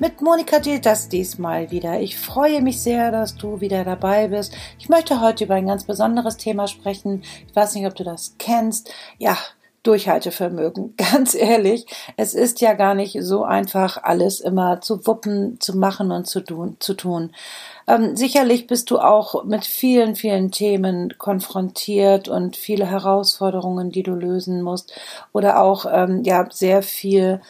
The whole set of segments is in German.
Mit Monika das diesmal wieder. Ich freue mich sehr, dass du wieder dabei bist. Ich möchte heute über ein ganz besonderes Thema sprechen. Ich weiß nicht, ob du das kennst. Ja, Durchhaltevermögen. Ganz ehrlich, es ist ja gar nicht so einfach, alles immer zu wuppen, zu machen und zu tun. Zu tun. Ähm, sicherlich bist du auch mit vielen, vielen Themen konfrontiert und viele Herausforderungen, die du lösen musst. Oder auch ähm, ja sehr viel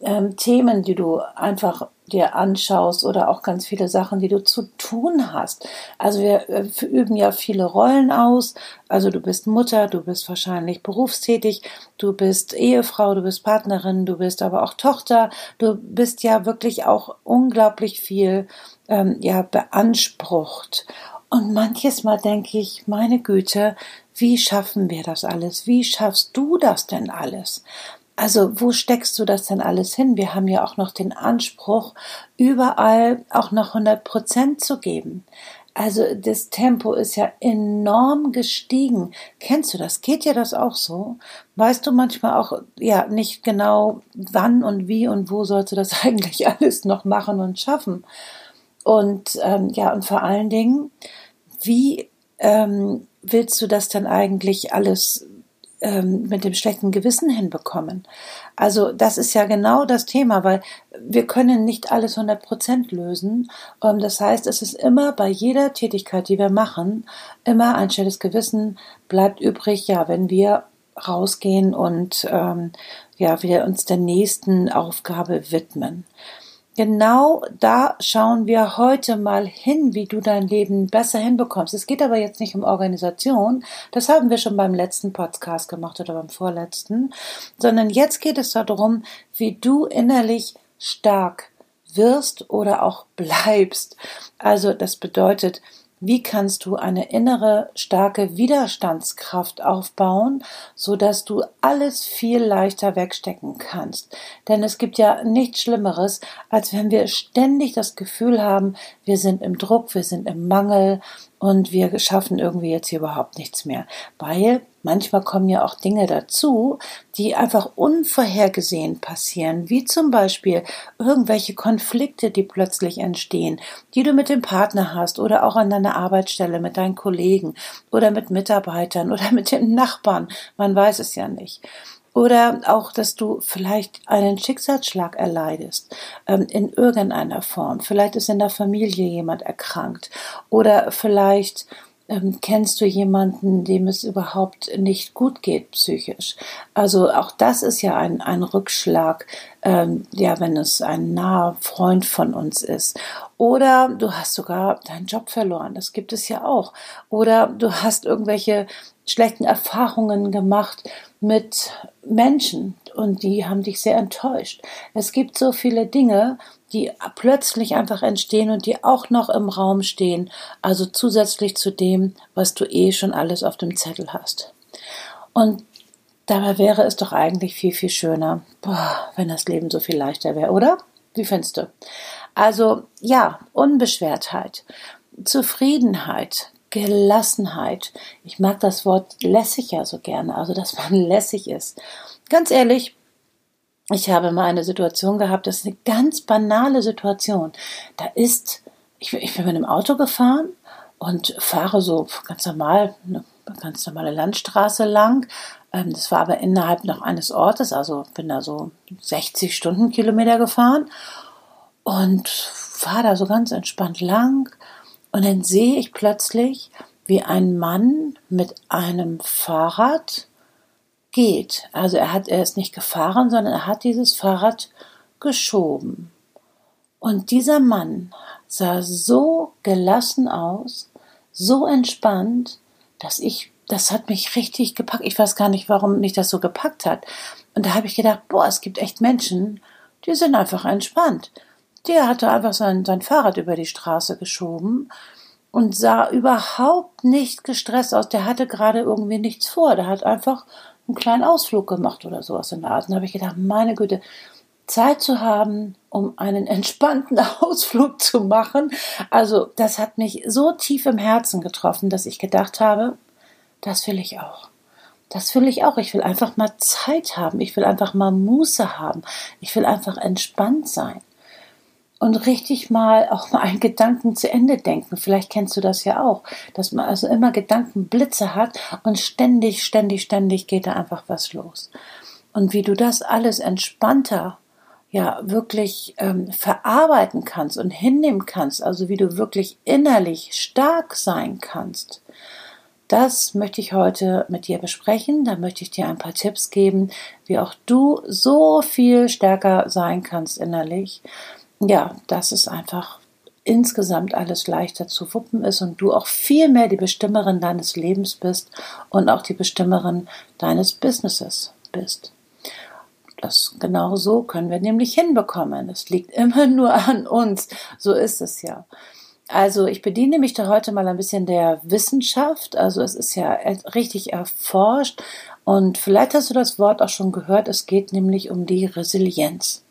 ähm, Themen, die du einfach dir anschaust oder auch ganz viele Sachen, die du zu tun hast. Also wir äh, üben ja viele Rollen aus. Also du bist Mutter, du bist wahrscheinlich berufstätig, du bist Ehefrau, du bist Partnerin, du bist aber auch Tochter. Du bist ja wirklich auch unglaublich viel ähm, ja beansprucht. Und manches Mal denke ich, meine Güte, wie schaffen wir das alles? Wie schaffst du das denn alles? Also wo steckst du das denn alles hin? Wir haben ja auch noch den Anspruch, überall auch noch 100 Prozent zu geben. Also das Tempo ist ja enorm gestiegen. Kennst du das? Geht dir das auch so? Weißt du manchmal auch ja nicht genau, wann und wie und wo sollst du das eigentlich alles noch machen und schaffen? Und ähm, ja und vor allen Dingen, wie ähm, willst du das dann eigentlich alles ähm, mit dem schlechten Gewissen hinbekommen. Also das ist ja genau das Thema, weil wir können nicht alles 100 Prozent lösen. Ähm, das heißt, es ist immer bei jeder Tätigkeit, die wir machen, immer ein schlechtes Gewissen bleibt übrig, ja, wenn wir rausgehen und ähm, ja, wir uns der nächsten Aufgabe widmen. Genau da schauen wir heute mal hin, wie du dein Leben besser hinbekommst. Es geht aber jetzt nicht um Organisation, das haben wir schon beim letzten Podcast gemacht oder beim vorletzten, sondern jetzt geht es darum, wie du innerlich stark wirst oder auch bleibst. Also das bedeutet, wie kannst du eine innere starke Widerstandskraft aufbauen, so dass du alles viel leichter wegstecken kannst? Denn es gibt ja nichts Schlimmeres, als wenn wir ständig das Gefühl haben, wir sind im Druck, wir sind im Mangel und wir schaffen irgendwie jetzt hier überhaupt nichts mehr, weil Manchmal kommen ja auch Dinge dazu, die einfach unvorhergesehen passieren, wie zum Beispiel irgendwelche Konflikte, die plötzlich entstehen, die du mit dem Partner hast oder auch an deiner Arbeitsstelle mit deinen Kollegen oder mit Mitarbeitern oder mit den Nachbarn. Man weiß es ja nicht. Oder auch, dass du vielleicht einen Schicksalsschlag erleidest ähm, in irgendeiner Form. Vielleicht ist in der Familie jemand erkrankt. Oder vielleicht ähm, kennst du jemanden, dem es überhaupt nicht gut geht psychisch? Also auch das ist ja ein, ein Rückschlag, ähm, ja, wenn es ein naher Freund von uns ist. Oder du hast sogar deinen Job verloren, das gibt es ja auch. Oder du hast irgendwelche schlechten Erfahrungen gemacht mit Menschen und die haben dich sehr enttäuscht. Es gibt so viele Dinge, die plötzlich einfach entstehen und die auch noch im Raum stehen, also zusätzlich zu dem, was du eh schon alles auf dem Zettel hast. Und dabei wäre es doch eigentlich viel, viel schöner, boah, wenn das Leben so viel leichter wäre, oder? Wie findest du? Also ja, Unbeschwertheit, Zufriedenheit, Gelassenheit. Ich mag das Wort lässig ja so gerne, also dass man lässig ist. Ganz ehrlich, ich habe mal eine Situation gehabt, das ist eine ganz banale Situation. Da ist, ich, ich bin mit einem Auto gefahren und fahre so ganz normal, eine ganz normale Landstraße lang. Ähm, das war aber innerhalb noch eines Ortes, also bin da so 60 Stundenkilometer gefahren und fahre da so ganz entspannt lang. Und dann sehe ich plötzlich, wie ein Mann mit einem Fahrrad geht. Also er hat, er ist nicht gefahren, sondern er hat dieses Fahrrad geschoben. Und dieser Mann sah so gelassen aus, so entspannt, dass ich, das hat mich richtig gepackt. Ich weiß gar nicht, warum mich das so gepackt hat. Und da habe ich gedacht, boah, es gibt echt Menschen, die sind einfach entspannt. Der hatte einfach sein, sein Fahrrad über die Straße geschoben und sah überhaupt nicht gestresst aus. Der hatte gerade irgendwie nichts vor. Der hat einfach einen kleinen Ausflug gemacht oder sowas in der Art. Und da habe ich gedacht, meine Güte, Zeit zu haben, um einen entspannten Ausflug zu machen. Also das hat mich so tief im Herzen getroffen, dass ich gedacht habe, das will ich auch. Das will ich auch. Ich will einfach mal Zeit haben. Ich will einfach mal Muße haben. Ich will einfach entspannt sein. Und richtig mal auch mal einen Gedanken zu Ende denken. Vielleicht kennst du das ja auch, dass man also immer Gedankenblitze hat und ständig, ständig, ständig geht da einfach was los. Und wie du das alles entspannter ja wirklich ähm, verarbeiten kannst und hinnehmen kannst, also wie du wirklich innerlich stark sein kannst, das möchte ich heute mit dir besprechen. Da möchte ich dir ein paar Tipps geben, wie auch du so viel stärker sein kannst innerlich. Ja, dass es einfach insgesamt alles leichter zu wuppen ist und du auch viel mehr die Bestimmerin deines Lebens bist und auch die Bestimmerin deines Businesses bist. Das genau so können wir nämlich hinbekommen. Es liegt immer nur an uns. So ist es ja. Also ich bediene mich da heute mal ein bisschen der Wissenschaft. Also es ist ja richtig erforscht und vielleicht hast du das Wort auch schon gehört. Es geht nämlich um die Resilienz.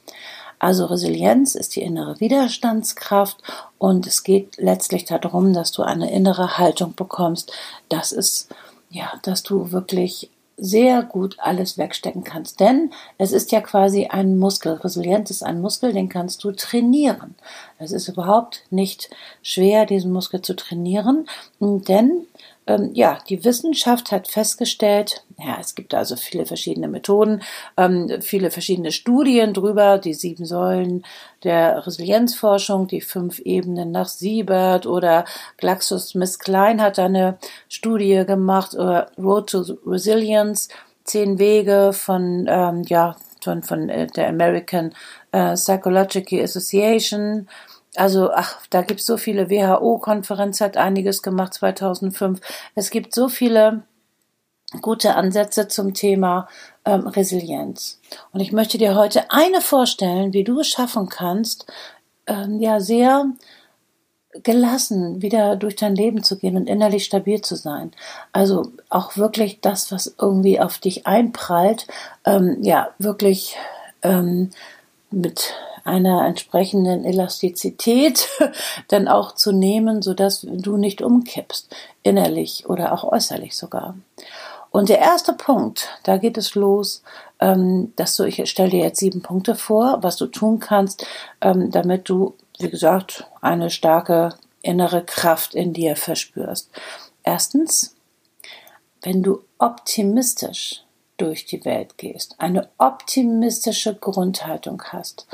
Also Resilienz ist die innere Widerstandskraft und es geht letztlich darum, dass du eine innere Haltung bekommst. Das ist ja, dass du wirklich sehr gut alles wegstecken kannst. Denn es ist ja quasi ein Muskel. Resilienz ist ein Muskel, den kannst du trainieren. Es ist überhaupt nicht schwer, diesen Muskel zu trainieren, denn ähm, ja, die Wissenschaft hat festgestellt, ja, es gibt also viele verschiedene Methoden, ähm, viele verschiedene Studien drüber, die sieben Säulen der Resilienzforschung, die fünf Ebenen nach Siebert oder GlaxoSmithKline hat eine Studie gemacht, oder Road to Resilience, zehn Wege von, ähm, ja, von, von äh, der American äh, Psychological Association, also, ach, da gibt's so viele. WHO-Konferenz hat einiges gemacht 2005. Es gibt so viele gute Ansätze zum Thema ähm, Resilienz. Und ich möchte dir heute eine vorstellen, wie du es schaffen kannst, ähm, ja, sehr gelassen wieder durch dein Leben zu gehen und innerlich stabil zu sein. Also auch wirklich das, was irgendwie auf dich einprallt, ähm, ja, wirklich ähm, mit einer entsprechenden Elastizität dann auch zu nehmen, sodass du nicht umkippst, innerlich oder auch äußerlich sogar. Und der erste Punkt, da geht es los, ähm, dass du, ich stelle dir jetzt sieben Punkte vor, was du tun kannst, ähm, damit du, wie gesagt, eine starke innere Kraft in dir verspürst. Erstens, wenn du optimistisch durch die Welt gehst, eine optimistische Grundhaltung hast,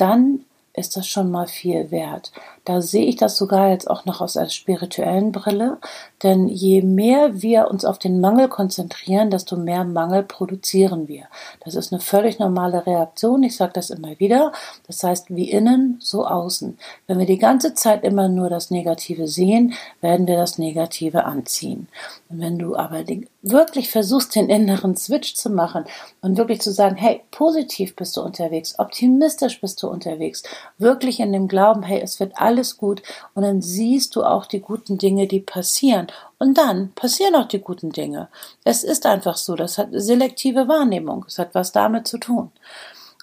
dann ist das schon mal viel wert. Da sehe ich das sogar jetzt auch noch aus einer spirituellen Brille, denn je mehr wir uns auf den Mangel konzentrieren, desto mehr Mangel produzieren wir. Das ist eine völlig normale Reaktion, ich sage das immer wieder. Das heißt, wie innen, so außen. Wenn wir die ganze Zeit immer nur das Negative sehen, werden wir das Negative anziehen. Und wenn du aber wirklich versuchst, den inneren Switch zu machen und wirklich zu sagen, hey, positiv bist du unterwegs, optimistisch bist du unterwegs, wirklich in dem Glauben, hey, es wird alles gut und dann siehst du auch die guten Dinge, die passieren. Und dann passieren auch die guten Dinge. Es ist einfach so, das hat selektive Wahrnehmung, es hat was damit zu tun.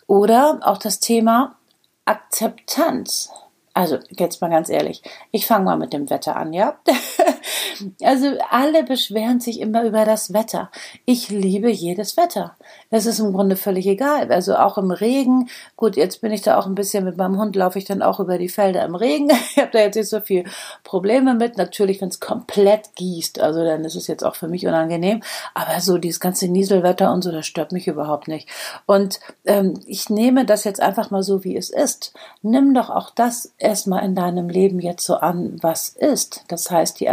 Oder auch das Thema Akzeptanz. Also, jetzt mal ganz ehrlich, ich fange mal mit dem Wetter an, ja? also, alle beschweren sich immer über das Wetter. Ich liebe jedes Wetter. Es ist im Grunde völlig egal. Also auch im Regen. Gut, jetzt bin ich da auch ein bisschen mit meinem Hund, laufe ich dann auch über die Felder im Regen. Ich habe da jetzt nicht so viel Probleme mit. Natürlich, wenn es komplett gießt, also dann ist es jetzt auch für mich unangenehm. Aber so dieses ganze Nieselwetter und so, das stört mich überhaupt nicht. Und ähm, ich nehme das jetzt einfach mal so, wie es ist. Nimm doch auch das erstmal in deinem Leben jetzt so an, was ist. Das heißt, die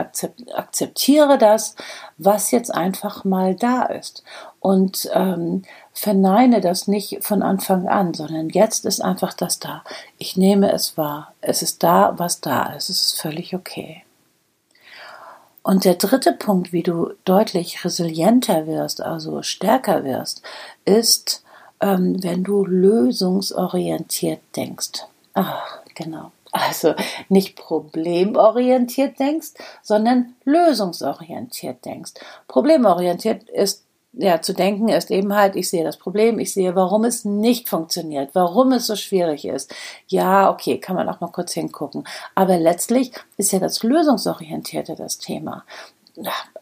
akzeptiere das, was jetzt einfach mal da ist. Und ähm, verneine das nicht von Anfang an, sondern jetzt ist einfach das da. Ich nehme es wahr. Es ist da, was da ist. Es ist völlig okay. Und der dritte Punkt, wie du deutlich resilienter wirst, also stärker wirst, ist, ähm, wenn du lösungsorientiert denkst. Ach, genau. Also nicht problemorientiert denkst, sondern lösungsorientiert denkst. Problemorientiert ist ja, zu denken ist eben halt, ich sehe das Problem, ich sehe, warum es nicht funktioniert, warum es so schwierig ist. Ja, okay, kann man auch mal kurz hingucken. Aber letztlich ist ja das Lösungsorientierte das Thema.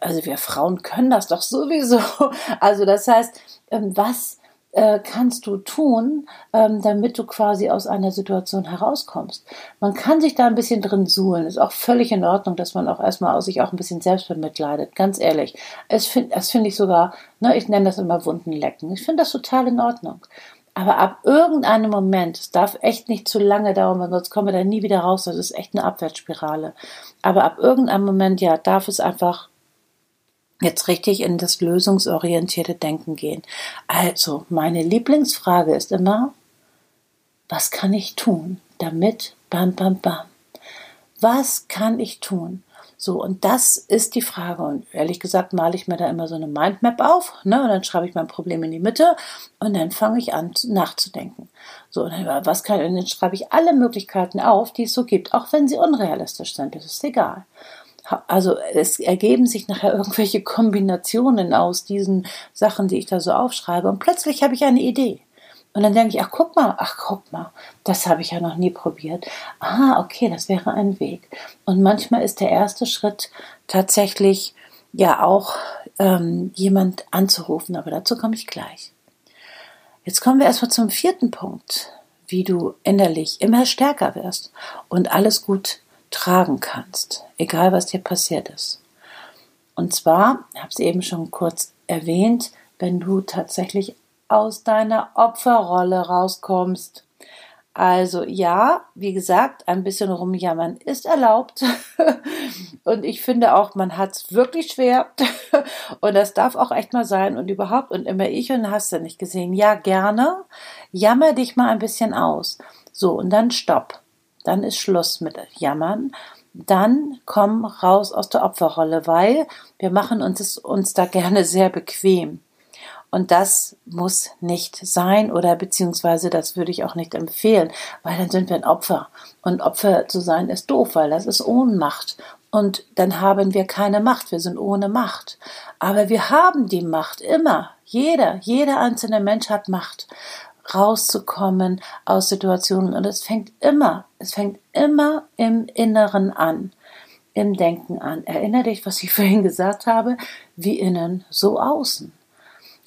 Also wir Frauen können das doch sowieso. Also das heißt, ähm, was äh, kannst du tun, ähm, damit du quasi aus einer Situation herauskommst. Man kann sich da ein bisschen drin suhlen. Ist auch völlig in Ordnung, dass man auch erstmal aus sich auch ein bisschen selbst bemitleidet. Ganz ehrlich. Es finde das finde ich sogar, ne, ich nenne das immer Wunden lecken. Ich finde das total in Ordnung. Aber ab irgendeinem Moment, es darf echt nicht zu lange dauern, weil sonst kommen wir da nie wieder raus. Das ist echt eine Abwärtsspirale. Aber ab irgendeinem Moment, ja, darf es einfach jetzt richtig in das lösungsorientierte Denken gehen. Also, meine Lieblingsfrage ist immer, was kann ich tun, damit, bam, bam, bam. Was kann ich tun? So, und das ist die Frage. Und ehrlich gesagt male ich mir da immer so eine Mindmap auf, ne? Und dann schreibe ich mein Problem in die Mitte und dann fange ich an nachzudenken. So, und dann, was kann, und dann schreibe ich alle Möglichkeiten auf, die es so gibt, auch wenn sie unrealistisch sind. Das ist egal also es ergeben sich nachher irgendwelche Kombinationen aus diesen Sachen, die ich da so aufschreibe. Und plötzlich habe ich eine Idee. Und dann denke ich, ach guck mal, ach guck mal, das habe ich ja noch nie probiert. Ah, okay, das wäre ein Weg. Und manchmal ist der erste Schritt tatsächlich ja auch ähm, jemand anzurufen, aber dazu komme ich gleich. Jetzt kommen wir erstmal zum vierten Punkt, wie du innerlich immer stärker wirst und alles gut tragen kannst, egal was dir passiert ist. Und zwar, ich habe es eben schon kurz erwähnt, wenn du tatsächlich aus deiner Opferrolle rauskommst. Also ja, wie gesagt, ein bisschen rumjammern ist erlaubt. und ich finde auch, man hat es wirklich schwer. und das darf auch echt mal sein. Und überhaupt, und immer ich und hast du nicht gesehen. Ja, gerne. Jammer dich mal ein bisschen aus. So, und dann stopp dann ist Schluss mit Jammern. Dann komm raus aus der Opferrolle, weil wir machen uns, uns da gerne sehr bequem. Und das muss nicht sein oder beziehungsweise das würde ich auch nicht empfehlen, weil dann sind wir ein Opfer. Und Opfer zu sein ist doof, weil das ist Ohnmacht. Und dann haben wir keine Macht, wir sind ohne Macht. Aber wir haben die Macht immer. Jeder, jeder einzelne Mensch hat Macht rauszukommen aus Situationen. Und es fängt immer, es fängt immer im Inneren an, im Denken an. Erinnere dich, was ich vorhin gesagt habe, wie innen, so außen.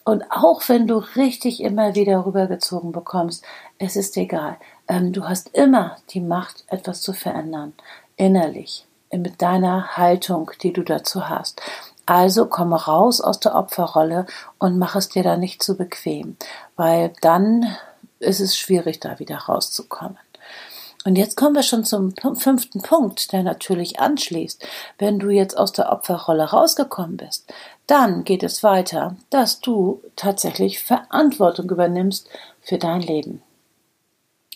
Und auch wenn du richtig immer wieder rübergezogen bekommst, es ist egal. Ähm, du hast immer die Macht, etwas zu verändern, innerlich, mit deiner Haltung, die du dazu hast. Also komme raus aus der Opferrolle und mach es dir da nicht zu bequem, weil dann ist es schwierig, da wieder rauszukommen. Und jetzt kommen wir schon zum fünften Punkt, der natürlich anschließt. Wenn du jetzt aus der Opferrolle rausgekommen bist, dann geht es weiter, dass du tatsächlich Verantwortung übernimmst für dein Leben.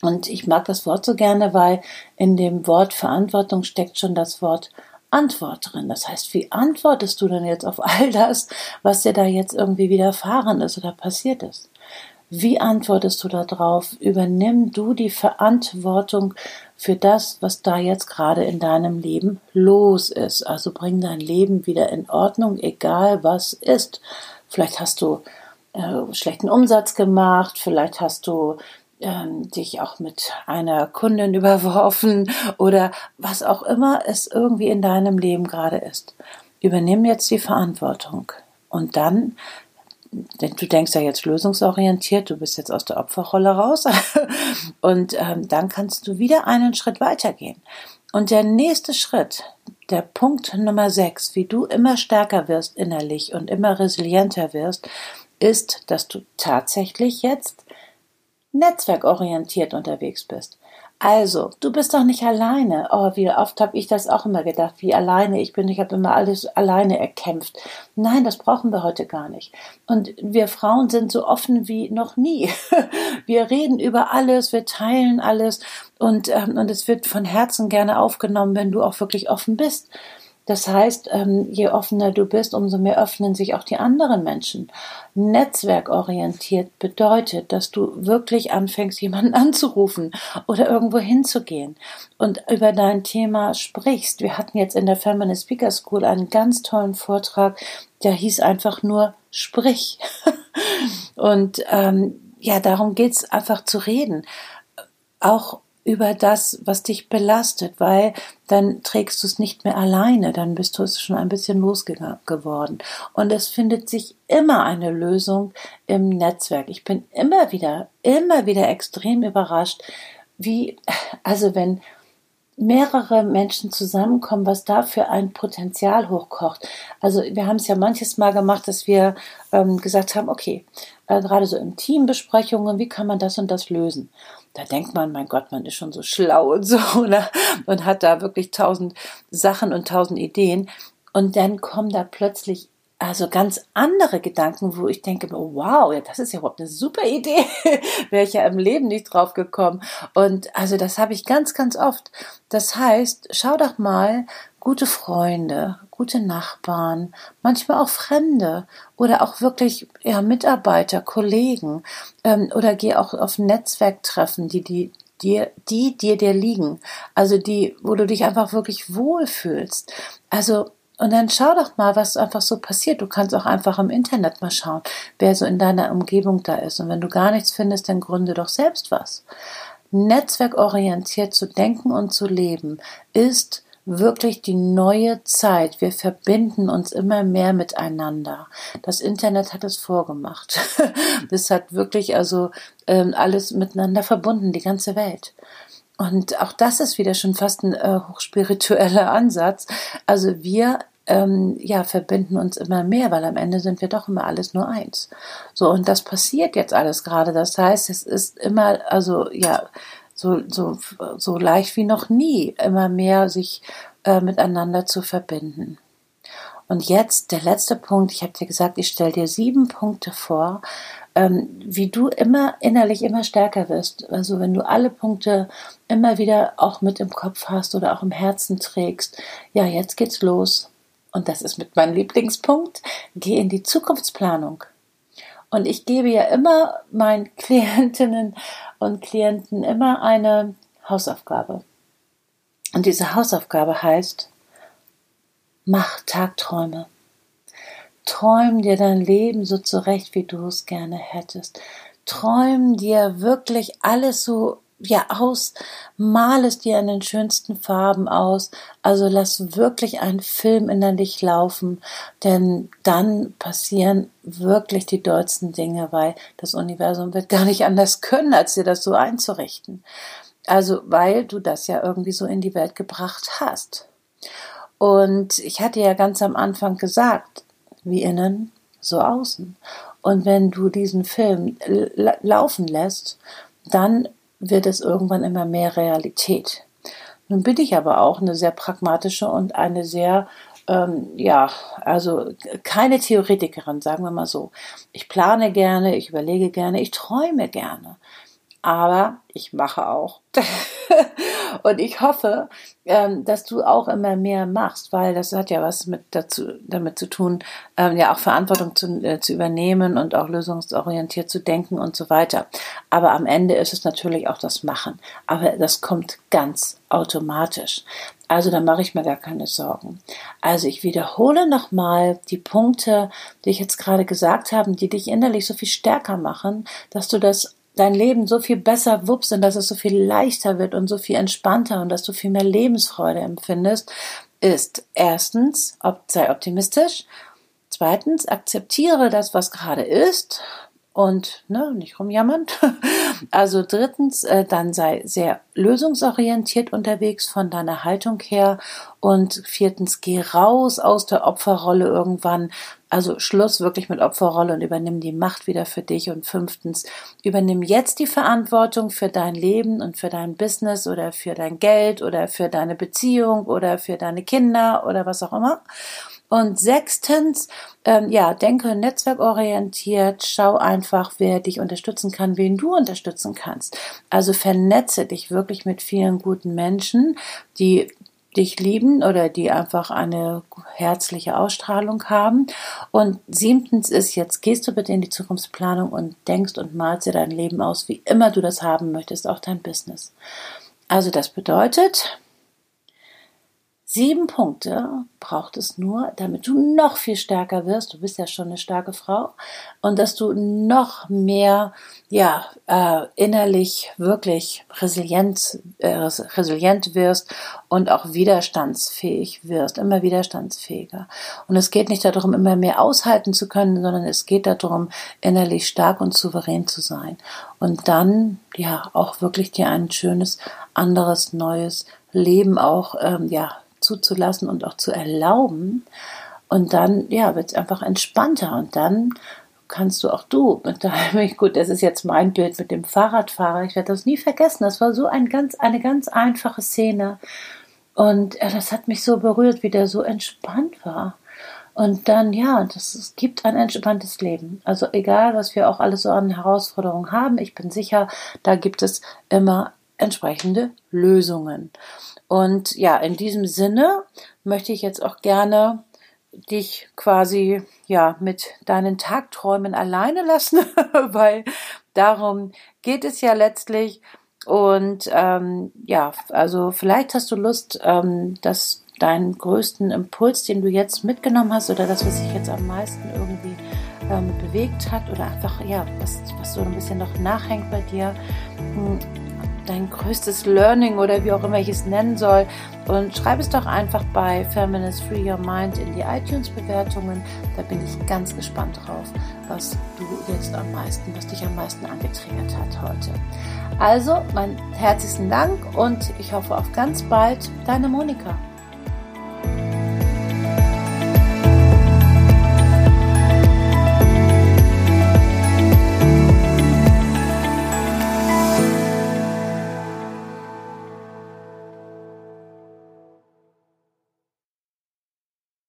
Und ich mag das Wort so gerne, weil in dem Wort Verantwortung steckt schon das Wort Antwort drin. Das heißt, wie antwortest du denn jetzt auf all das, was dir da jetzt irgendwie widerfahren ist oder passiert ist? Wie antwortest du darauf? Übernimm du die Verantwortung für das, was da jetzt gerade in deinem Leben los ist. Also bring dein Leben wieder in Ordnung, egal was ist. Vielleicht hast du äh, schlechten Umsatz gemacht, vielleicht hast du ähm, dich auch mit einer Kundin überworfen oder was auch immer es irgendwie in deinem Leben gerade ist. Übernimm jetzt die Verantwortung und dann denn du denkst ja jetzt lösungsorientiert, du bist jetzt aus der Opferrolle raus und ähm, dann kannst du wieder einen Schritt weitergehen. Und der nächste Schritt, der Punkt Nummer 6, wie du immer stärker wirst innerlich und immer resilienter wirst, ist, dass du tatsächlich jetzt netzwerkorientiert unterwegs bist. Also, du bist doch nicht alleine. Oh, wie oft habe ich das auch immer gedacht, wie alleine ich bin. Ich habe immer alles alleine erkämpft. Nein, das brauchen wir heute gar nicht. Und wir Frauen sind so offen wie noch nie. Wir reden über alles, wir teilen alles und, ähm, und es wird von Herzen gerne aufgenommen, wenn du auch wirklich offen bist. Das heißt, ähm, je offener du bist, umso mehr öffnen sich auch die anderen Menschen. Netzwerkorientiert bedeutet, dass du wirklich anfängst, jemanden anzurufen oder irgendwo hinzugehen und über dein Thema sprichst. Wir hatten jetzt in der Feminist Speaker School einen ganz tollen Vortrag, der hieß einfach nur Sprich. und ähm, ja, darum geht's einfach zu reden. Auch über das, was dich belastet, weil dann trägst du es nicht mehr alleine, dann bist du es schon ein bisschen losgeworden. Und es findet sich immer eine Lösung im Netzwerk. Ich bin immer wieder, immer wieder extrem überrascht, wie, also wenn mehrere Menschen zusammenkommen, was da für ein Potenzial hochkocht. Also wir haben es ja manches Mal gemacht, dass wir ähm, gesagt haben, okay, äh, gerade so in Teambesprechungen, wie kann man das und das lösen? Da denkt man, mein Gott, man ist schon so schlau und so, oder? Und hat da wirklich tausend Sachen und tausend Ideen. Und dann kommen da plötzlich also ganz andere Gedanken, wo ich denke, wow, ja, das ist ja überhaupt eine super Idee. Wäre ich ja im Leben nicht drauf gekommen. Und also das habe ich ganz, ganz oft. Das heißt, schau doch mal, gute Freunde, gute Nachbarn, manchmal auch Fremde oder auch wirklich ja, Mitarbeiter, Kollegen ähm, oder geh auch auf Netzwerktreffen, die die dir, die dir dir liegen, also die, wo du dich einfach wirklich wohlfühlst. Also und dann schau doch mal, was einfach so passiert. Du kannst auch einfach im Internet mal schauen, wer so in deiner Umgebung da ist. Und wenn du gar nichts findest, dann gründe doch selbst was. Netzwerkorientiert zu denken und zu leben ist wirklich die neue Zeit. Wir verbinden uns immer mehr miteinander. Das Internet hat es vorgemacht. Das hat wirklich also ähm, alles miteinander verbunden, die ganze Welt. Und auch das ist wieder schon fast ein äh, hochspiritueller Ansatz. Also wir ähm, ja, verbinden uns immer mehr, weil am Ende sind wir doch immer alles nur eins. So, und das passiert jetzt alles gerade. Das heißt, es ist immer, also ja, so, so, so leicht wie noch nie, immer mehr sich äh, miteinander zu verbinden. Und jetzt der letzte Punkt. Ich habe dir gesagt, ich stelle dir sieben Punkte vor, ähm, wie du immer innerlich immer stärker wirst. Also wenn du alle Punkte immer wieder auch mit im Kopf hast oder auch im Herzen trägst, ja, jetzt geht's los. Und das ist mit meinem Lieblingspunkt. Geh in die Zukunftsplanung. Und ich gebe ja immer meinen Klientinnen und Klienten immer eine Hausaufgabe. Und diese Hausaufgabe heißt, mach Tagträume. Träum dir dein Leben so zurecht, wie du es gerne hättest. Träum dir wirklich alles so ja aus, mal es dir in den schönsten Farben aus, also lass wirklich einen Film innerlich laufen, denn dann passieren wirklich die dollsten Dinge, weil das Universum wird gar nicht anders können, als dir das so einzurichten. Also, weil du das ja irgendwie so in die Welt gebracht hast. Und ich hatte ja ganz am Anfang gesagt, wie innen, so außen. Und wenn du diesen Film laufen lässt, dann wird es irgendwann immer mehr Realität. Nun bin ich aber auch eine sehr pragmatische und eine sehr, ähm, ja, also keine Theoretikerin, sagen wir mal so. Ich plane gerne, ich überlege gerne, ich träume gerne aber ich mache auch. und ich hoffe, ähm, dass du auch immer mehr machst, weil das hat ja was mit dazu, damit zu tun, ähm, ja auch Verantwortung zu, äh, zu übernehmen und auch lösungsorientiert zu denken und so weiter. Aber am Ende ist es natürlich auch das Machen. Aber das kommt ganz automatisch. Also da mache ich mir gar keine Sorgen. Also ich wiederhole nochmal die Punkte, die ich jetzt gerade gesagt habe, die dich innerlich so viel stärker machen, dass du das dein Leben so viel besser wuppst und dass es so viel leichter wird und so viel entspannter und dass du viel mehr Lebensfreude empfindest, ist erstens, sei optimistisch, zweitens, akzeptiere das, was gerade ist und ne, nicht rumjammern. Also drittens, äh, dann sei sehr lösungsorientiert unterwegs von deiner Haltung her und viertens, geh raus aus der Opferrolle irgendwann. Also Schluss wirklich mit Opferrolle und übernimm die Macht wieder für dich. Und fünftens, übernimm jetzt die Verantwortung für dein Leben und für dein Business oder für dein Geld oder für deine Beziehung oder für deine Kinder oder was auch immer. Und sechstens, ähm, ja, denke netzwerkorientiert, schau einfach, wer dich unterstützen kann, wen du unterstützen kannst. Also vernetze dich wirklich mit vielen guten Menschen, die dich lieben oder die einfach eine herzliche Ausstrahlung haben. Und siebtens ist, jetzt gehst du bitte in die Zukunftsplanung und denkst und malst dir dein Leben aus, wie immer du das haben möchtest, auch dein Business. Also das bedeutet, Sieben Punkte braucht es nur, damit du noch viel stärker wirst. Du bist ja schon eine starke Frau und dass du noch mehr, ja, äh, innerlich wirklich resilient, äh, resilient wirst und auch widerstandsfähig wirst, immer widerstandsfähiger. Und es geht nicht darum, immer mehr aushalten zu können, sondern es geht darum, innerlich stark und souverän zu sein und dann, ja, auch wirklich dir ein schönes, anderes, neues Leben auch, ähm, ja, zuzulassen und auch zu erlauben. Und dann, ja, wird es einfach entspannter. Und dann kannst du auch du mit deinem, gut, das ist jetzt mein Bild mit dem Fahrradfahrer. Ich werde das nie vergessen. Das war so ein ganz, eine ganz einfache Szene. Und ja, das hat mich so berührt, wie der so entspannt war. Und dann, ja, das, es gibt ein entspanntes Leben. Also egal, was wir auch alles so an Herausforderungen haben, ich bin sicher, da gibt es immer entsprechende Lösungen. Und ja, in diesem Sinne möchte ich jetzt auch gerne dich quasi ja mit deinen Tagträumen alleine lassen, weil darum geht es ja letztlich. Und ähm, ja, also vielleicht hast du Lust, ähm, dass deinen größten Impuls, den du jetzt mitgenommen hast oder das, was sich jetzt am meisten irgendwie ähm, bewegt hat oder einfach ja, was, was so ein bisschen noch nachhängt bei dir, hm, dein größtes Learning oder wie auch immer ich es nennen soll. Und schreib es doch einfach bei Feminist Free Your Mind in die iTunes-Bewertungen. Da bin ich ganz gespannt drauf, was du jetzt am meisten, was dich am meisten angetriggert hat heute. Also, mein herzlichen Dank und ich hoffe auf ganz bald, deine Monika.